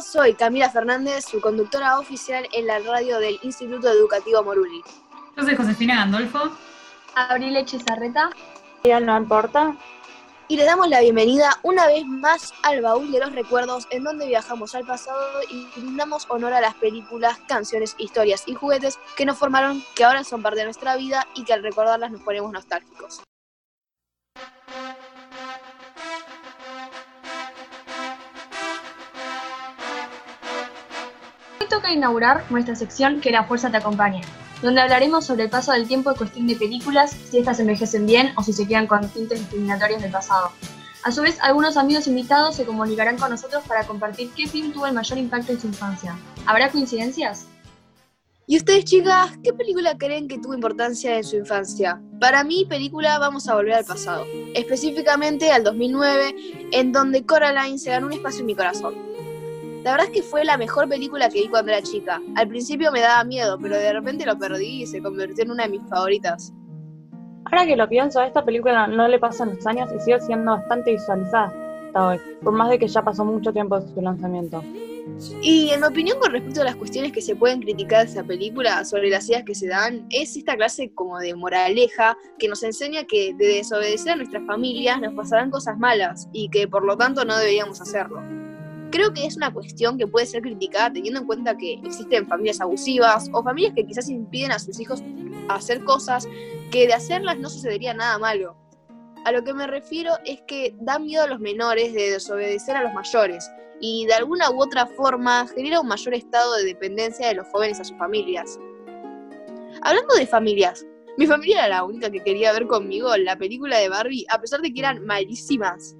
Soy Camila Fernández, su conductora oficial en la radio del Instituto Educativo Moruli. Yo soy Josefina Gandolfo. Abril Chizarreta. Ya no importa. Y le damos la bienvenida una vez más al baúl de los recuerdos, en donde viajamos al pasado y brindamos honor a las películas, canciones, historias y juguetes que nos formaron, que ahora son parte de nuestra vida y que al recordarlas nos ponemos nostálgicos. Toca inaugurar nuestra sección Que la fuerza te acompañe, donde hablaremos sobre el paso del tiempo en cuestión de películas, si estas envejecen bien o si se quedan con tintes discriminatorios del pasado. A su vez, algunos amigos invitados se comunicarán con nosotros para compartir qué film tuvo el mayor impacto en su infancia. ¿Habrá coincidencias? ¿Y ustedes, chicas, qué película creen que tuvo importancia en su infancia? Para mí, película Vamos a volver al pasado, específicamente al 2009, en donde Coraline se ganó un espacio en mi corazón. La verdad es que fue la mejor película que vi cuando era chica. Al principio me daba miedo, pero de repente lo perdí y se convirtió en una de mis favoritas. Ahora que lo pienso, a esta película no le pasan los años y sigue siendo bastante visualizada hasta hoy, por más de que ya pasó mucho tiempo desde su lanzamiento. Y en mi opinión con respecto a las cuestiones que se pueden criticar de esa película sobre las ideas que se dan, es esta clase como de moraleja que nos enseña que de desobedecer a nuestras familias nos pasarán cosas malas y que por lo tanto no deberíamos hacerlo. Creo que es una cuestión que puede ser criticada teniendo en cuenta que existen familias abusivas o familias que quizás impiden a sus hijos hacer cosas que de hacerlas no sucedería nada malo. A lo que me refiero es que da miedo a los menores de desobedecer a los mayores y de alguna u otra forma genera un mayor estado de dependencia de los jóvenes a sus familias. Hablando de familias, mi familia era la única que quería ver conmigo la película de Barbie a pesar de que eran malísimas.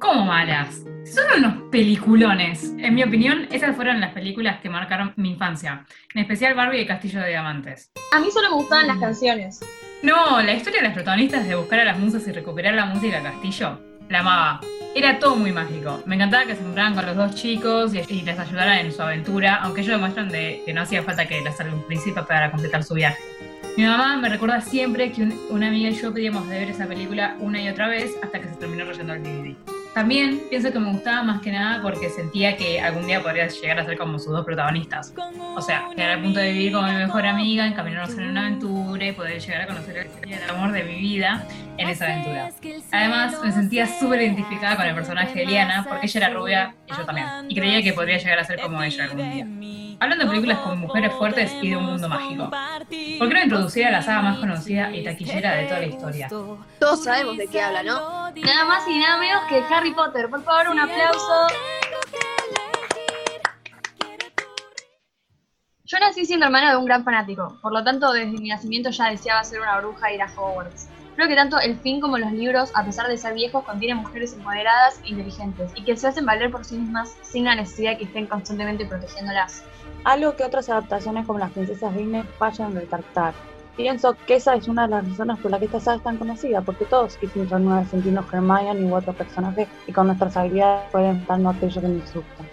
¿Cómo malas? Son unos peliculones. En mi opinión, esas fueron las películas que marcaron mi infancia. En especial Barbie y Castillo de Diamantes. A mí solo me gustaban las canciones. No, la historia de las protagonistas de buscar a las musas y recuperar la música Castillo, la amaba. Era todo muy mágico. Me encantaba que se encontraran con los dos chicos y, les ayudaran en su aventura, aunque ellos demuestran de que no hacía falta que les salga un príncipe para completar su viaje. Mi mamá me recuerda siempre que una amiga y yo pedíamos de ver esa película una y otra vez hasta que se terminó rayando el DVD. También pienso que me gustaba más que nada porque sentía que algún día podría llegar a ser como sus dos protagonistas. O sea, llegar al punto de vivir como mi mejor amiga, encaminarnos en una aventura y poder llegar a conocer el amor de mi vida en esa aventura. Además, me sentía súper identificada con el personaje de Liana porque ella era rubia y yo también. Y creía que podría llegar a ser como ella algún día. Hablando de películas con mujeres fuertes y de un mundo mágico, ¿por qué no introducir a la saga más conocida y taquillera de toda la historia? Todos sabemos de qué habla, ¿no? Nada más y nada menos que Harry Potter. Por favor, un aplauso. Yo nací siendo hermana de un gran fanático, por lo tanto desde mi nacimiento ya deseaba ser una bruja y ir a Hogwarts. Creo que tanto el film como los libros, a pesar de ser viejos, contienen mujeres empoderadas e inteligentes y que se hacen valer por sí mismas sin la necesidad de que estén constantemente protegiéndolas. Algo que otras adaptaciones como las princesas Disney fallan en retractar. Pienso que esa es una de las razones por las que esta saga es tan conocida, porque todos quisimos renueve sentirnos Hermione u otro personaje y con nuestras habilidades pueden darnos aquello que nos gusta.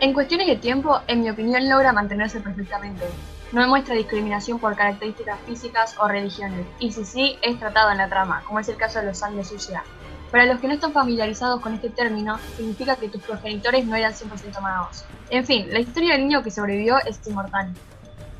En cuestiones de tiempo, en mi opinión, logra mantenerse perfectamente. No muestra discriminación por características físicas o religiones, y si sí, es tratado en la trama, como es el caso de los sangre sucia. Para los que no están familiarizados con este término, significa que tus progenitores no eran 100% magos. En fin, la historia del niño que sobrevivió es inmortal.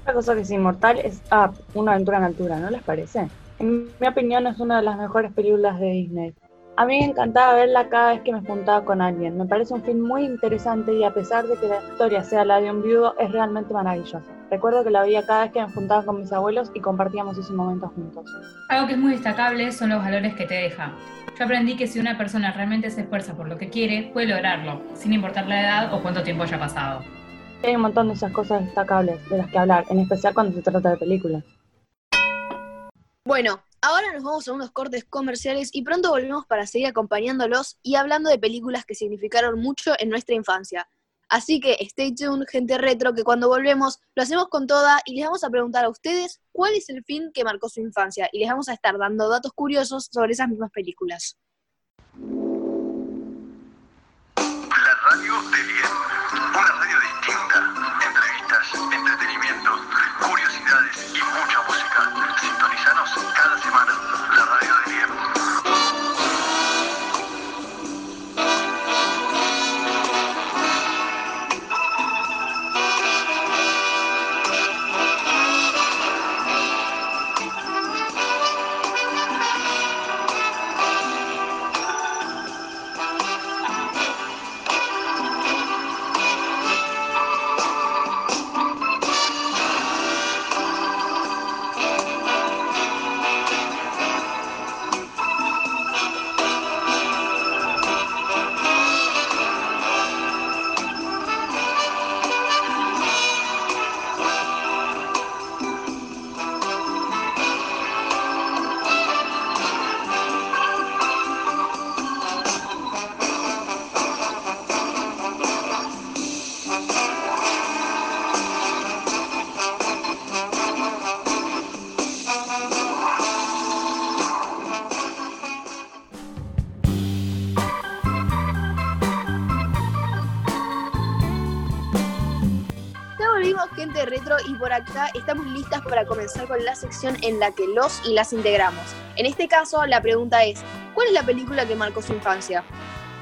Otra cosa que es inmortal es Up, una aventura en altura, ¿no les parece? En mi opinión es una de las mejores películas de Disney. A mí me encantaba verla cada vez que me juntaba con alguien. Me parece un film muy interesante y a pesar de que la historia sea la de un viudo, es realmente maravillosa. Recuerdo que la veía cada vez que me juntaba con mis abuelos y compartíamos ese momento juntos. Algo que es muy destacable son los valores que te deja. Yo aprendí que si una persona realmente se esfuerza por lo que quiere, puede lograrlo, sin importar la edad o cuánto tiempo haya pasado. Hay un montón de esas cosas destacables de las que hablar, en especial cuando se trata de películas. Bueno, ahora nos vamos a unos cortes comerciales y pronto volvemos para seguir acompañándolos y hablando de películas que significaron mucho en nuestra infancia. Así que stay tuned, gente retro, que cuando volvemos lo hacemos con toda y les vamos a preguntar a ustedes cuál es el film que marcó su infancia y les vamos a estar dando datos curiosos sobre esas mismas películas. Estamos listas para comenzar con la sección en la que los y las integramos. En este caso la pregunta es, ¿cuál es la película que marcó su infancia?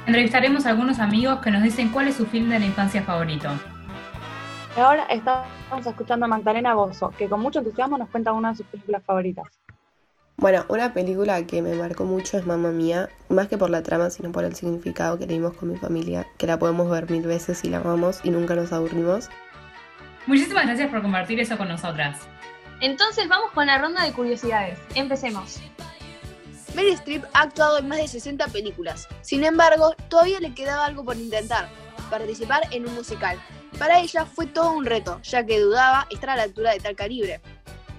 Entrevistaremos a algunos amigos que nos dicen cuál es su film de la infancia favorito. Ahora estamos escuchando a Magdalena Bozo, que con mucho entusiasmo nos cuenta una de sus películas favoritas. Bueno, una película que me marcó mucho es Mamma Mía, más que por la trama, sino por el significado que le dimos con mi familia, que la podemos ver mil veces y la amamos y nunca nos aburrimos. Muchísimas gracias por compartir eso con nosotras. Entonces vamos con la ronda de curiosidades. Empecemos. Meryl Streep ha actuado en más de 60 películas. Sin embargo, todavía le quedaba algo por intentar, participar en un musical. Para ella fue todo un reto, ya que dudaba estar a la altura de tal calibre.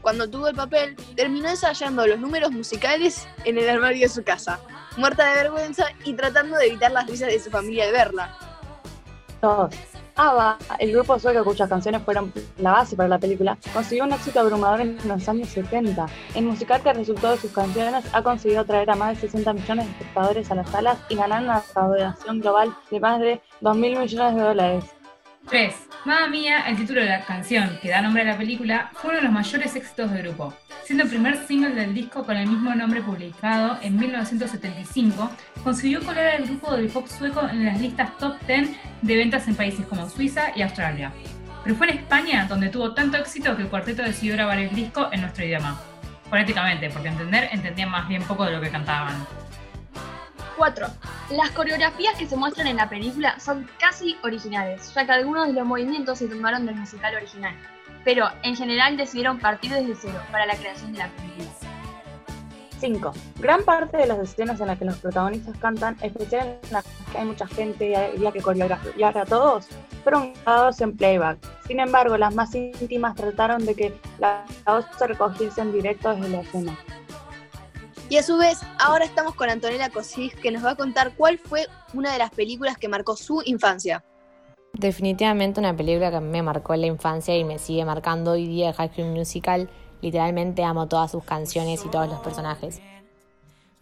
Cuando tuvo el papel, terminó ensayando los números musicales en el armario de su casa, muerta de vergüenza y tratando de evitar las risas de su familia al verla. 2. ABBA, el grupo sueco cuyas canciones fueron la base para la película, consiguió un éxito abrumador en los años 70. El musical que resultó de sus canciones ha conseguido atraer a más de 60 millones de espectadores a las salas y ganar una recaudación global de más de 2 mil millones de dólares. 3. Mamma Mía, el título de la canción que da nombre a la película, fue uno de los mayores éxitos del grupo, siendo el primer single del disco con el mismo nombre publicado en 1975, consiguió colar al grupo del pop sueco en las listas top 10 de ventas en países como Suiza y Australia. Pero fue en España donde tuvo tanto éxito que el cuarteto decidió grabar el disco en nuestro idioma. Fonéticamente, porque entender entendían más bien poco de lo que cantaban. 4. Las coreografías que se muestran en la película son casi originales, ya que algunos de los movimientos se tomaron del musical original, pero en general decidieron partir desde cero para la creación de la película. 5. Gran parte de las escenas en las que los protagonistas cantan, especialmente en las que hay mucha gente y había que coreografiar a todos, fueron grabados en playback. Sin embargo, las más íntimas trataron de que la voz se recogiese en directo desde la escena. Y a su vez, ahora estamos con Antonella Cosis, que nos va a contar cuál fue una de las películas que marcó su infancia. Definitivamente una película que me marcó en la infancia y me sigue marcando hoy día, High School Musical. Literalmente amo todas sus canciones y todos los personajes.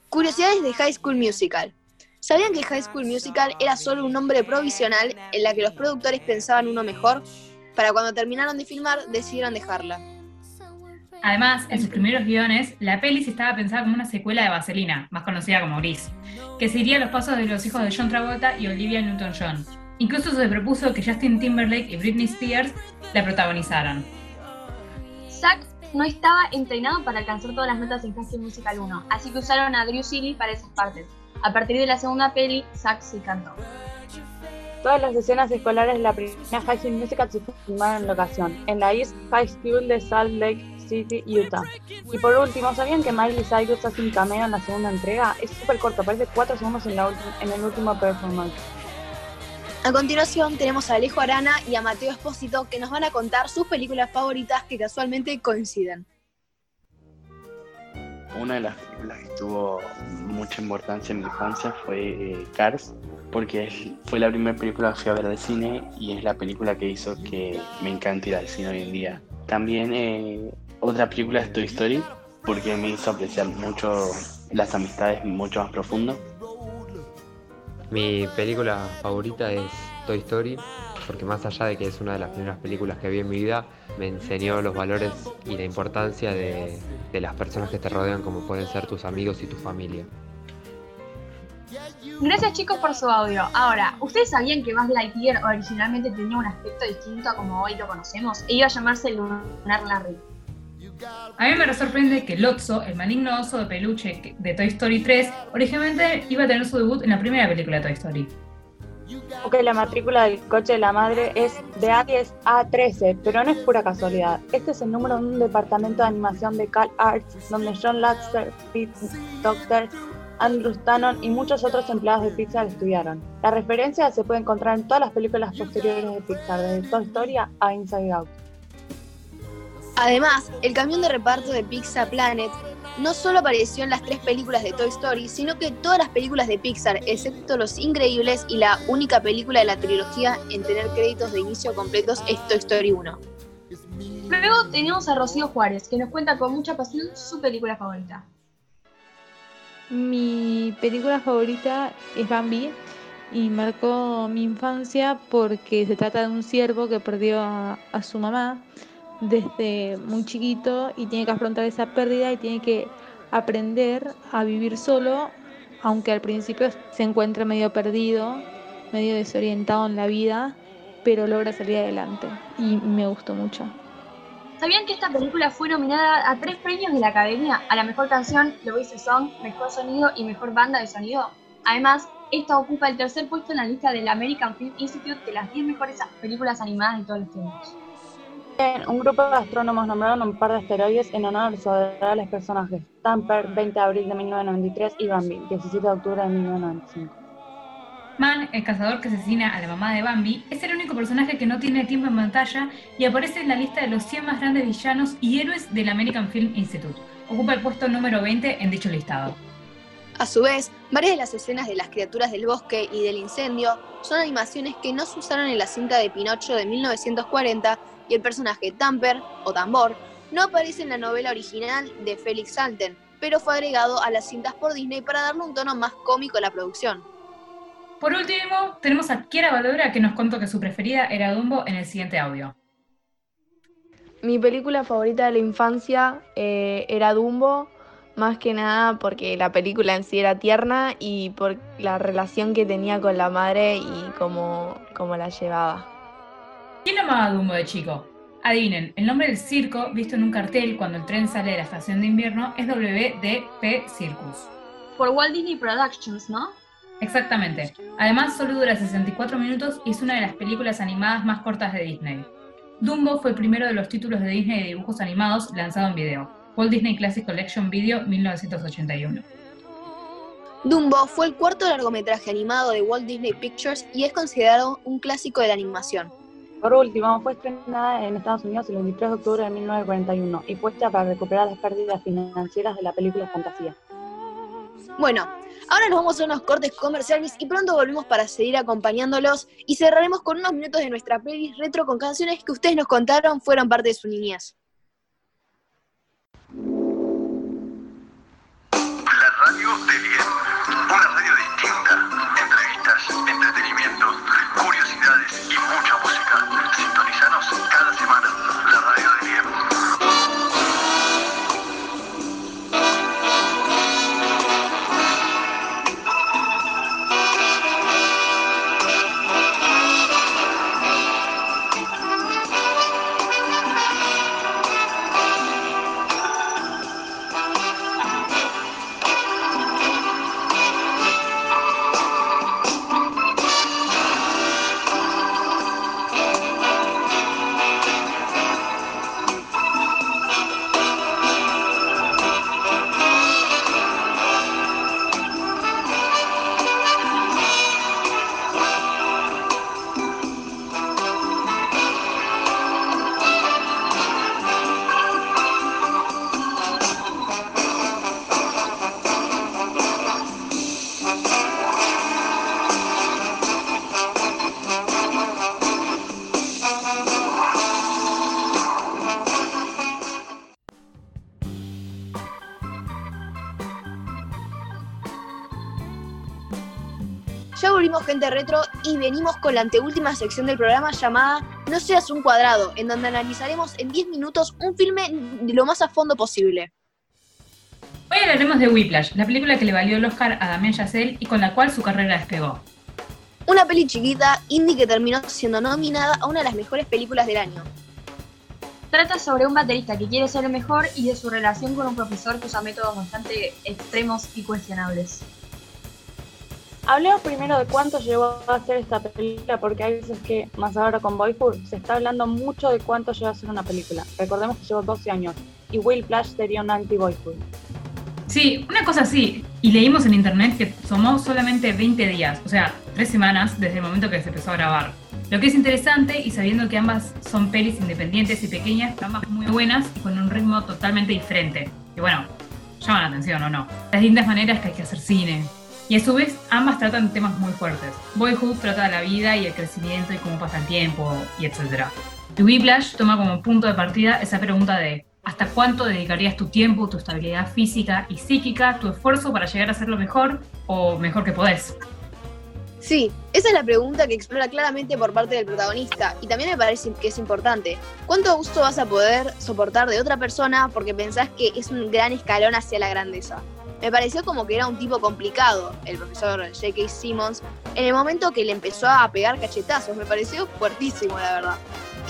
Curiosidades de High School Musical. ¿Sabían que High School Musical era solo un nombre provisional en la que los productores pensaban uno mejor? Para cuando terminaron de filmar, decidieron dejarla. Además, en sus primeros guiones, la peli se estaba pensada como una secuela de Vaselina, más conocida como Gris, que seguiría los pasos de los hijos de John Travolta y Olivia Newton-John. Incluso se propuso que Justin Timberlake y Britney Spears la protagonizaran. Zack no estaba entrenado para alcanzar todas las notas en High School Musical 1, así que usaron a Drew Seeley para esas partes. A partir de la segunda peli, Zack sí cantó. Todas las escenas escolares de la primera High School Musical se filmaron en locación, en la East High School de Salt Lake City, Utah. Y por último, ¿sabían que Miley Cyrus hace un cameo en la segunda entrega? Es súper corto, parece 4 segundos en, la en el último performance. A continuación tenemos a Alejo Arana y a Mateo Espósito que nos van a contar sus películas favoritas que casualmente coinciden. Una de las películas que tuvo mucha importancia en mi infancia fue eh, Cars, porque fue la primera película que fui a ver al cine y es la película que hizo que me encante ir al cine hoy en día. También eh, otra película es Toy Story, porque me hizo apreciar mucho las amistades mucho más profundo. Mi película favorita es Toy Story, porque más allá de que es una de las primeras películas que vi en mi vida, me enseñó los valores y la importancia de, de las personas que te rodean, como pueden ser tus amigos y tu familia. Gracias chicos por su audio. Ahora, ¿ustedes sabían que Buzz Lightyear originalmente tenía un aspecto distinto a como hoy lo conocemos? E iba a llamarse Lunar Larry. A mí me sorprende que Lotso, el maligno oso de peluche de Toy Story 3, originalmente iba a tener su debut en la primera película de Toy Story. Ok, la matrícula del coche de la madre es de A10 a 13, pero no es pura casualidad. Este es el número de un departamento de animación de Cal Arts, donde John Lasseter, Pete Doctor, Andrew Stanton y muchos otros empleados de Pixar estudiaron. La referencia se puede encontrar en todas las películas posteriores de Pixar, desde Toy Story a Inside Out. Además, el camión de reparto de Pixar Planet no solo apareció en las tres películas de Toy Story, sino que todas las películas de Pixar, excepto Los Increíbles y la única película de la trilogía en tener créditos de inicio completos es Toy Story 1. Luego tenemos a Rocío Juárez, que nos cuenta con mucha pasión su película favorita. Mi película favorita es Bambi y marcó mi infancia porque se trata de un ciervo que perdió a, a su mamá desde muy chiquito y tiene que afrontar esa pérdida y tiene que aprender a vivir solo, aunque al principio se encuentra medio perdido, medio desorientado en la vida, pero logra salir adelante y me gustó mucho. ¿Sabían que esta película fue nominada a tres premios de la Academia a la mejor canción, The Voice Song, mejor sonido y mejor banda de sonido? Además, esta ocupa el tercer puesto en la lista del American Film Institute de las 10 mejores películas animadas de todos los tiempos. Un grupo de astrónomos nombraron un par de asteroides en honor a los adorables personajes. Tamper, 20 de abril de 1993, y Bambi, 17 de octubre de 1995. Man, el cazador que asesina a la mamá de Bambi, es el único personaje que no tiene tiempo en pantalla y aparece en la lista de los 100 más grandes villanos y héroes del American Film Institute. Ocupa el puesto número 20 en dicho listado. A su vez, varias de las escenas de las criaturas del bosque y del incendio son animaciones que no se usaron en la cinta de Pinocho de 1940 y el personaje Tamper, o Tambor, no aparece en la novela original de Felix Salten, pero fue agregado a las cintas por Disney para darle un tono más cómico a la producción. Por último, tenemos a Kiera Valora que nos contó que su preferida era Dumbo en el siguiente audio. Mi película favorita de la infancia eh, era Dumbo, más que nada porque la película en sí era tierna y por la relación que tenía con la madre y cómo, cómo la llevaba. ¿Quién amaba Dumbo de chico? Adivinen, el nombre del circo, visto en un cartel cuando el tren sale de la estación de invierno, es WDP Circus. Por Walt Disney Productions, ¿no? Exactamente. Además, solo dura 64 minutos y es una de las películas animadas más cortas de Disney. Dumbo fue el primero de los títulos de Disney de dibujos animados lanzado en video. Walt Disney Classic Collection Video 1981. Dumbo fue el cuarto largometraje animado de Walt Disney Pictures y es considerado un clásico de la animación. Por último, fue estrenada en Estados Unidos el 23 de octubre de 1941 y puesta para recuperar las pérdidas financieras de la película Fantasía. Bueno, ahora nos vamos a unos cortes comerciales y pronto volvemos para seguir acompañándolos y cerraremos con unos minutos de nuestra playlist retro con canciones que ustedes nos contaron fueron parte de su niñez. Gente retro y venimos con la anteúltima sección del programa llamada No seas un cuadrado, en donde analizaremos en 10 minutos un filme lo más a fondo posible. Hoy hablaremos de Whiplash, la película que le valió el Oscar a Damien Chazelle y con la cual su carrera despegó. Una peli chiquita, indie que terminó siendo nominada a una de las mejores películas del año. Trata sobre un baterista que quiere ser el mejor y de su relación con un profesor que usa métodos bastante extremos y cuestionables. Hablemos primero de cuánto llevó a hacer esta película, porque hay veces que, más ahora con Boyhood, se está hablando mucho de cuánto lleva a hacer una película. Recordemos que llevó 12 años, y Will Flash sería un anti-Boyhood. Sí, una cosa así. Y leímos en internet que tomó solamente 20 días, o sea, 3 semanas desde el momento que se empezó a grabar. Lo que es interesante, y sabiendo que ambas son pelis independientes y pequeñas, ambas muy buenas y con un ritmo totalmente diferente. Y bueno, llaman la atención o no. Las distintas maneras que hay que hacer cine. Y a su vez, ambas tratan temas muy fuertes. Boyhood trata de la vida y el crecimiento y cómo pasa el tiempo, y etc. Y Whiplash toma como punto de partida esa pregunta de ¿hasta cuánto dedicarías tu tiempo, tu estabilidad física y psíquica, tu esfuerzo para llegar a ser lo mejor o mejor que podés? Sí, esa es la pregunta que explora claramente por parte del protagonista y también me parece que es importante. ¿Cuánto gusto vas a poder soportar de otra persona porque pensás que es un gran escalón hacia la grandeza? Me pareció como que era un tipo complicado, el profesor J.K. Simmons, en el momento que le empezó a pegar cachetazos. Me pareció fuertísimo, la verdad.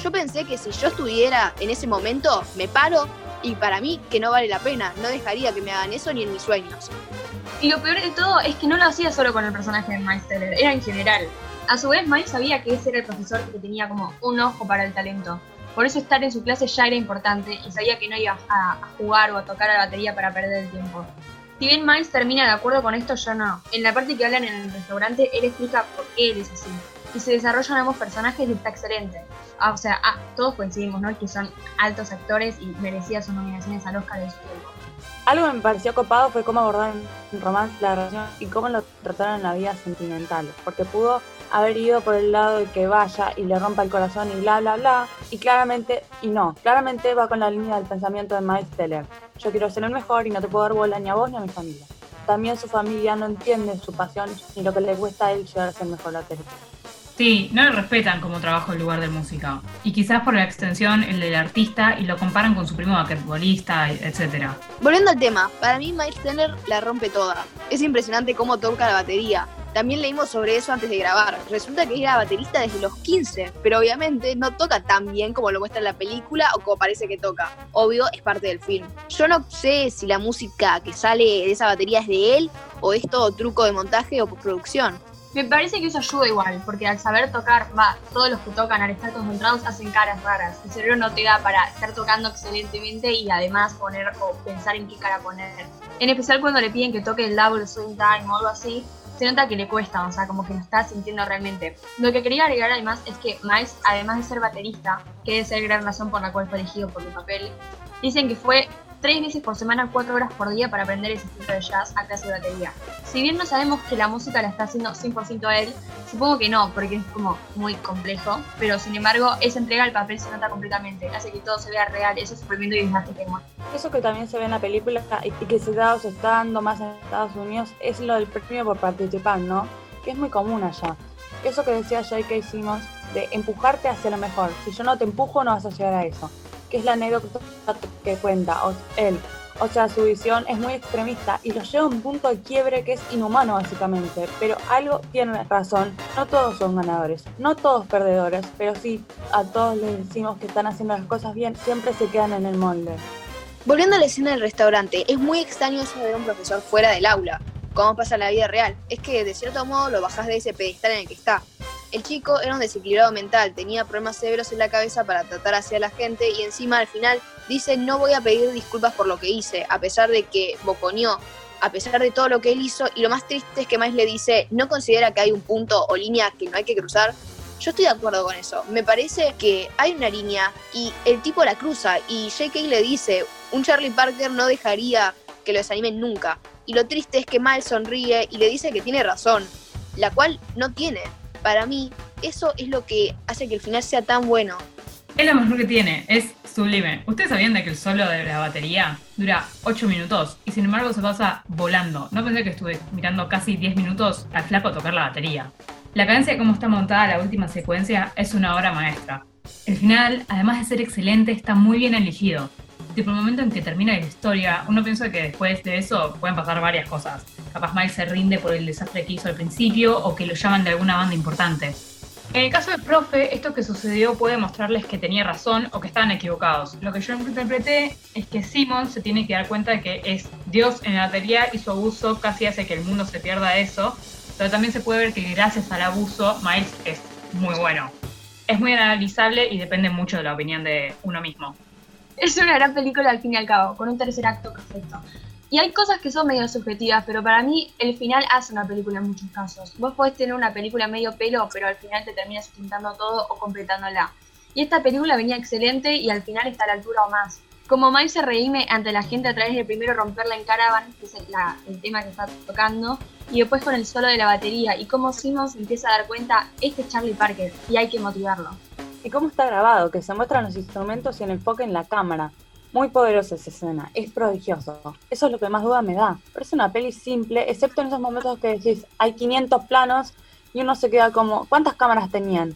Yo pensé que si yo estuviera en ese momento, me paro y para mí que no vale la pena. No dejaría que me hagan eso ni en mis sueños. Y lo peor de todo es que no lo hacía solo con el personaje de Miles era en general. A su vez, Miles sabía que ese era el profesor que tenía como un ojo para el talento. Por eso estar en su clase ya era importante y sabía que no iba a, jugar o a tocar la batería para perder el tiempo. Si bien Miles termina de acuerdo con esto, yo no. En la parte que hablan en el restaurante, él explica por qué él es así. Y se desarrollan ambos personajes y está excelente. Ah, o sea, ah, todos coincidimos, ¿no? Que son altos actores y merecían sus nominaciones al Oscar de su tiempo. Algo que me pareció copado fue cómo abordaron el romance, la relación y cómo lo trataron en la vida sentimental. Porque pudo haber ido por el lado de que vaya y le rompa el corazón y bla, bla, bla. Y claramente, y no, claramente va con la línea del pensamiento de Miles Teller. Yo quiero ser el mejor y no te puedo dar bola ni a vos ni a mi familia. También su familia no entiende su pasión ni lo que le cuesta a él llegar a ser mejor baterista. Sí, no lo respetan como trabajo en lugar de música. Y quizás por la extensión el del artista y lo comparan con su primo basquetbolista, etc. Volviendo al tema, para mí Miles Teller la rompe toda. Es impresionante cómo toca la batería. También leímos sobre eso antes de grabar. Resulta que era baterista desde los 15, pero obviamente no toca tan bien como lo muestra en la película o como parece que toca. Obvio, es parte del film. Yo no sé si la música que sale de esa batería es de él o es todo truco de montaje o postproducción. Me parece que eso ayuda igual, porque al saber tocar, va, todos los que tocan al estar concentrados hacen caras raras. El cerebro no te da para estar tocando excelentemente y además poner o pensar en qué cara poner. En especial cuando le piden que toque el double swing time o algo así, se nota que le cuesta, o sea, como que lo está sintiendo realmente. Lo que quería agregar además es que Miles, además de ser baterista, que debe ser gran razón por la cual fue elegido por el papel, dicen que fue tres veces por semana, cuatro horas por día para aprender ese estilo de jazz a clase de batería. Si bien no sabemos que la música la está haciendo 100% a él, supongo que no, porque es como muy complejo, pero sin embargo, esa entrega al papel se nota completamente, hace que todo se vea real, ese sufrimiento y desgaste que muestra. Eso que también se ve en la película y que se se está dando más en Estados Unidos es lo del premio por participar, ¿no? Que es muy común allá. Eso que decía J.K. Simmons de empujarte hacia lo mejor. Si yo no te empujo, no vas a llegar a eso que es la anécdota que cuenta él. O sea, su visión es muy extremista y lo lleva a un punto de quiebre que es inhumano básicamente. Pero algo tiene razón, no todos son ganadores, no todos perdedores, pero sí a todos les decimos que están haciendo las cosas bien, siempre se quedan en el molde. Volviendo a la escena del restaurante, es muy extraño eso de ver a un profesor fuera del aula, como pasa en la vida real. Es que de cierto modo lo bajas de ese pedestal en el que está. El chico era un desequilibrado mental, tenía problemas severos en la cabeza para tratar hacia la gente y encima al final dice no voy a pedir disculpas por lo que hice, a pesar de que boconeó, a pesar de todo lo que él hizo y lo más triste es que Miles le dice no considera que hay un punto o línea que no hay que cruzar. Yo estoy de acuerdo con eso. Me parece que hay una línea y el tipo la cruza y J.K. le dice un Charlie Parker no dejaría que lo desanimen nunca. Y lo triste es que Miles sonríe y le dice que tiene razón, la cual no tiene para mí, eso es lo que hace que el final sea tan bueno. Es lo mejor que tiene, es sublime. ¿Ustedes sabían de que el solo de la batería dura 8 minutos y sin embargo se pasa volando? No pensé que estuve mirando casi 10 minutos al flaco tocar la batería. La cadencia de cómo está montada la última secuencia es una obra maestra. El final, además de ser excelente, está muy bien elegido. Tipo, el momento en que termina la historia, uno piensa que después de eso pueden pasar varias cosas. Capaz Miles se rinde por el desastre que hizo al principio o que lo llaman de alguna banda importante. En el caso del profe, esto que sucedió puede mostrarles que tenía razón o que estaban equivocados. Lo que yo interpreté es que Simon se tiene que dar cuenta de que es Dios en la batería y su abuso casi hace que el mundo se pierda eso, pero también se puede ver que gracias al abuso Miles es muy bueno. Es muy analizable y depende mucho de la opinión de uno mismo. Es una gran película al fin y al cabo, con un tercer acto perfecto. Y hay cosas que son medio subjetivas, pero para mí el final hace una película en muchos casos. Vos podés tener una película medio pelo, pero al final te terminas sustentando todo o completándola. Y esta película venía excelente y al final está a la altura o más. Como Miles se reíme ante la gente a través de primero romperla en Caravan, que es el, tema que está tocando, y después con el solo de la batería, y como Simmons empieza a dar cuenta, este es Charlie Parker, y hay que motivarlo. Y cómo está grabado, que se muestran los instrumentos y el enfoque en la cámara. Muy poderosa esa escena, es prodigioso. Eso es lo que más duda me da. Pero es una peli simple, excepto en esos momentos que decís, hay 500 planos y uno se queda como, ¿cuántas cámaras tenían?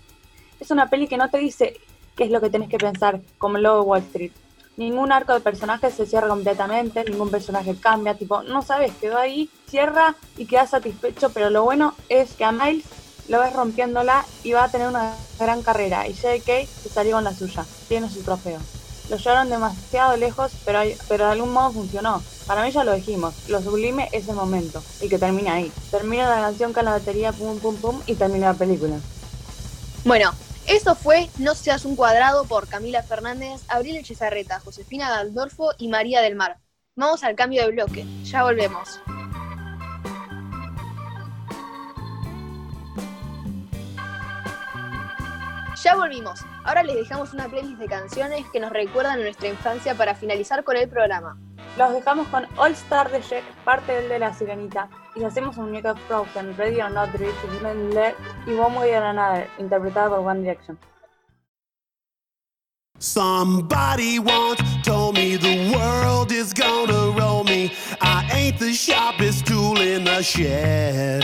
Es una peli que no te dice qué es lo que tenés que pensar, como de Wall Street. Ningún arco de personaje se cierra completamente, ningún personaje cambia, tipo, no sabes, quedó ahí, cierra y queda satisfecho, pero lo bueno es que a Miles lo ves rompiéndola y va a tener una gran carrera. Y J.K. se salió con la suya, tiene su trofeo. Lo llevaron demasiado lejos, pero, pero de algún modo funcionó. Para mí ya lo dijimos, lo sublime es el momento, y que termina ahí. Termina la canción con la batería, pum, pum, pum, y termina la película. Bueno, eso fue No seas un cuadrado por Camila Fernández, Abril Echezarreta, Josefina Galdorfo y María del Mar. Vamos al cambio de bloque, ya volvemos. Ya volvimos. Ahora les dejamos una playlist de canciones que nos recuerdan a nuestra infancia para finalizar con el programa. Los dejamos con All Star de Jack, parte del de la sirenita. Y hacemos un muñeco Frozen, Ready or Not Ready, y One Way or Another, interpretada por One Direction. Somebody once told me the world is gonna roll me. I ain't the sharpest tool in the shed.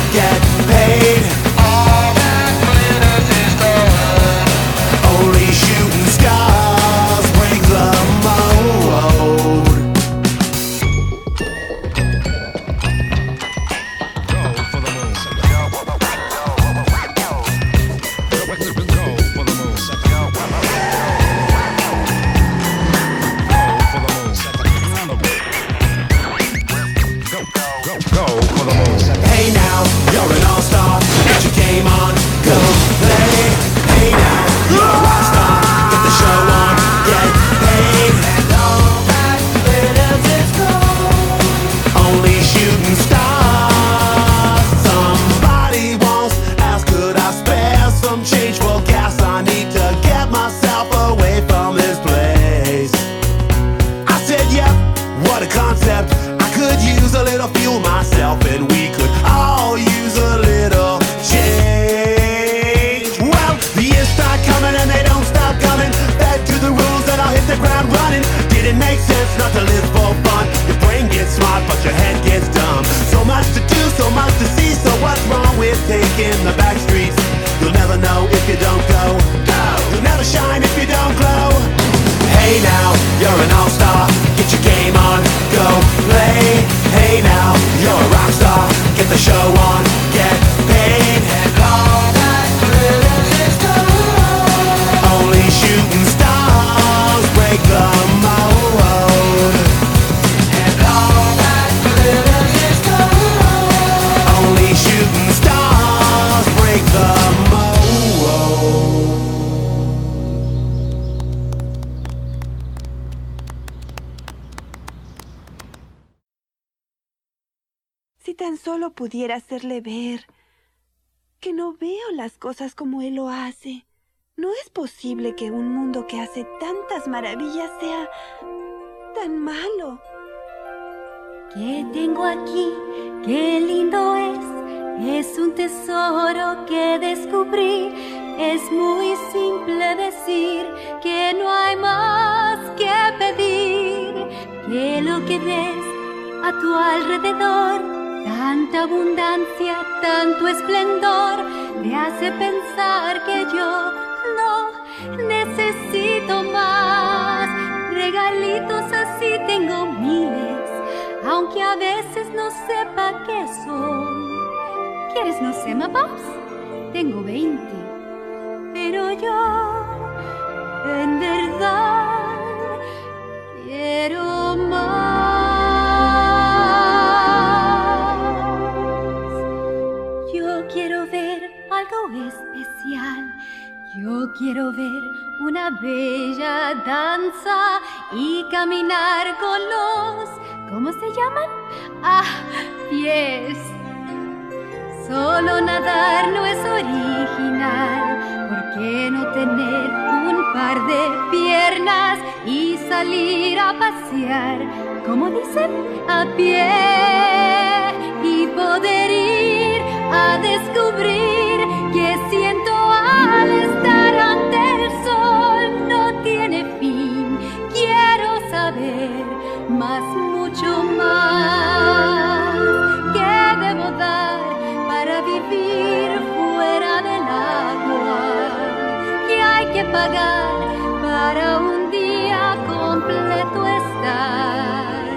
Si tan solo pudiera hacerle ver que no veo las cosas como él lo hace. No es posible que un mundo que hace tantas maravillas sea tan malo. ¿Qué tengo aquí? Qué lindo es. Es un tesoro que descubrí. Es muy simple decir que no hay más que pedir. Que lo que ves a tu alrededor, tanta abundancia, tanto esplendor, le hace pensar que yo no necesito más. Regalitos así tengo miles, aunque a veces no sepa qué son. ¿Quieres no sé, Pops? Tengo 20, pero yo en verdad quiero más. Especial. Yo quiero ver una bella danza y caminar con los, ¿cómo se llaman? Ah, pies. Solo nadar no es original. ¿Por qué no tener un par de piernas y salir a pasear? Como dicen, a pie y poder ir a descubrir para un día completo estar?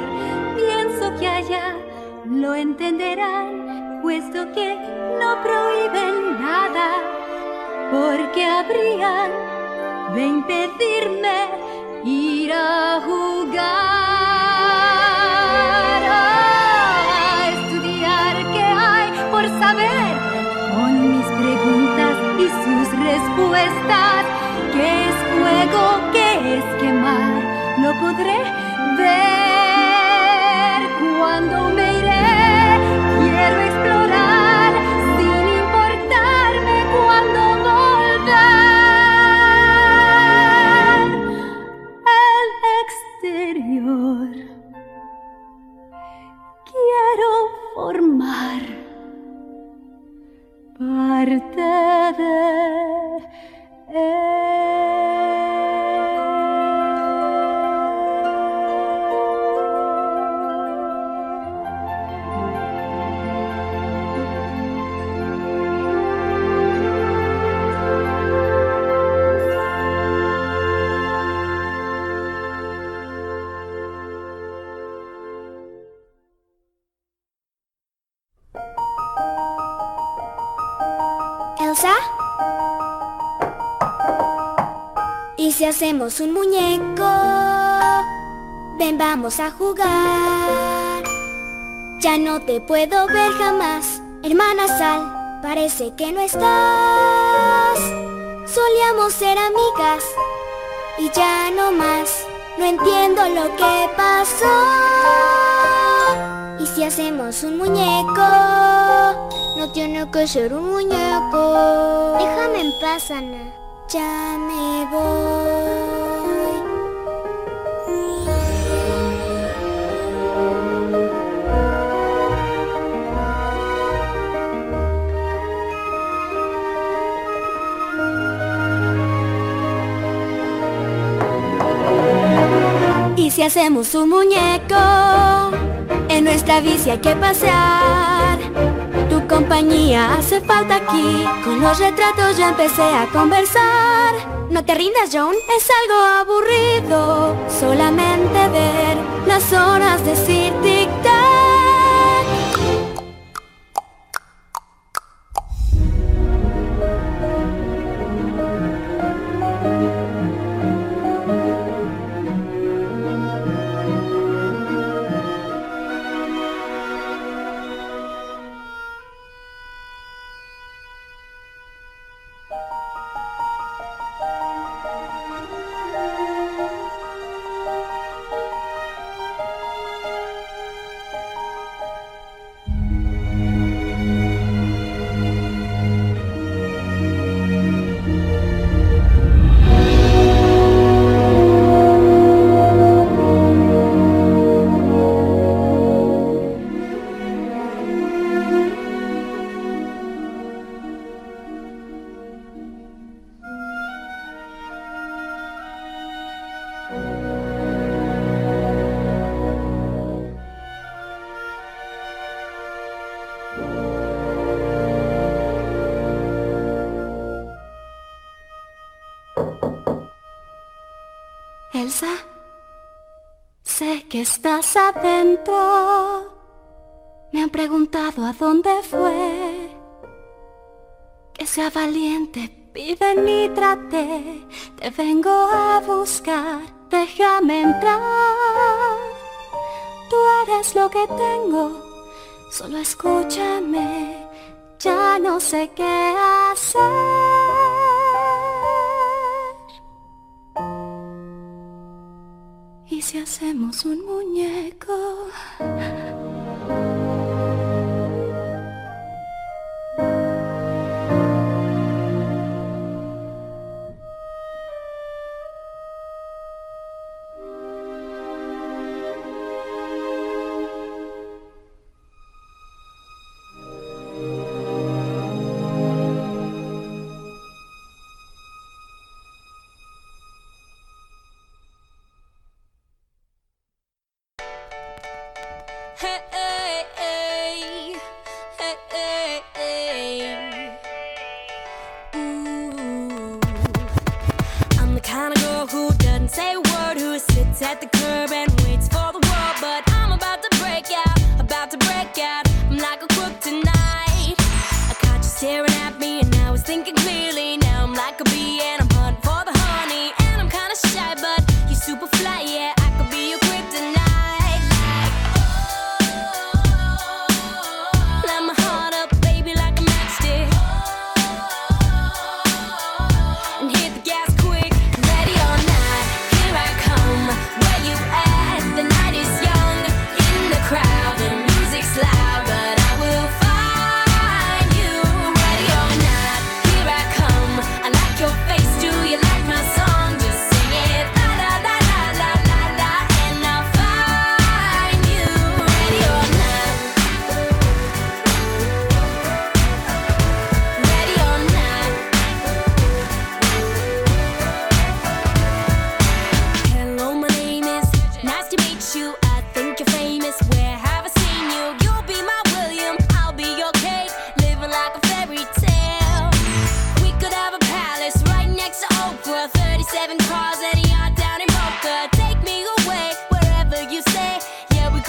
Pienso que allá lo entenderán, puesto que no prohíben nada, porque habrían de impedirme ir a jugar. A estudiar qué hay por saber, con mis preguntas y sus respuestas. ¿Qué es fuego? ¿Qué es quemar? Lo podré hacemos un muñeco? Ven, vamos a jugar. Ya no te puedo ver jamás, hermana Sal. Parece que no estás. Solíamos ser amigas y ya no más. No entiendo lo que pasó. ¿Y si hacemos un muñeco? No tiene que ser un muñeco. Déjame en paz, Ana. Ya me voy. Y si hacemos un muñeco, en nuestra bici hay que pasear. Compañía hace falta aquí. Con los retratos ya empecé a conversar. No te rindas, John, es algo aburrido. Solamente ver las horas decir tic-tac. estás adentro. Me han preguntado a dónde fue. Que sea valiente, piden y trate. Te vengo a buscar, déjame entrar. Tú eres lo que tengo, solo escúchame. Ya no sé qué hacer. si hacemos un muñeco?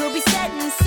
We'll be setting in.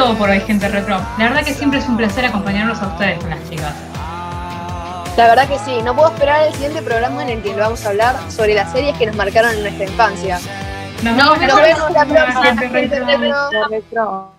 Todo por hoy, gente retro. La verdad que siempre es un placer acompañarlos a ustedes con las chicas. La verdad que sí, no puedo esperar el siguiente programa en el que vamos a hablar sobre las series que nos marcaron en nuestra infancia. Nos Nos vemos vemos la próxima, gente. Retro.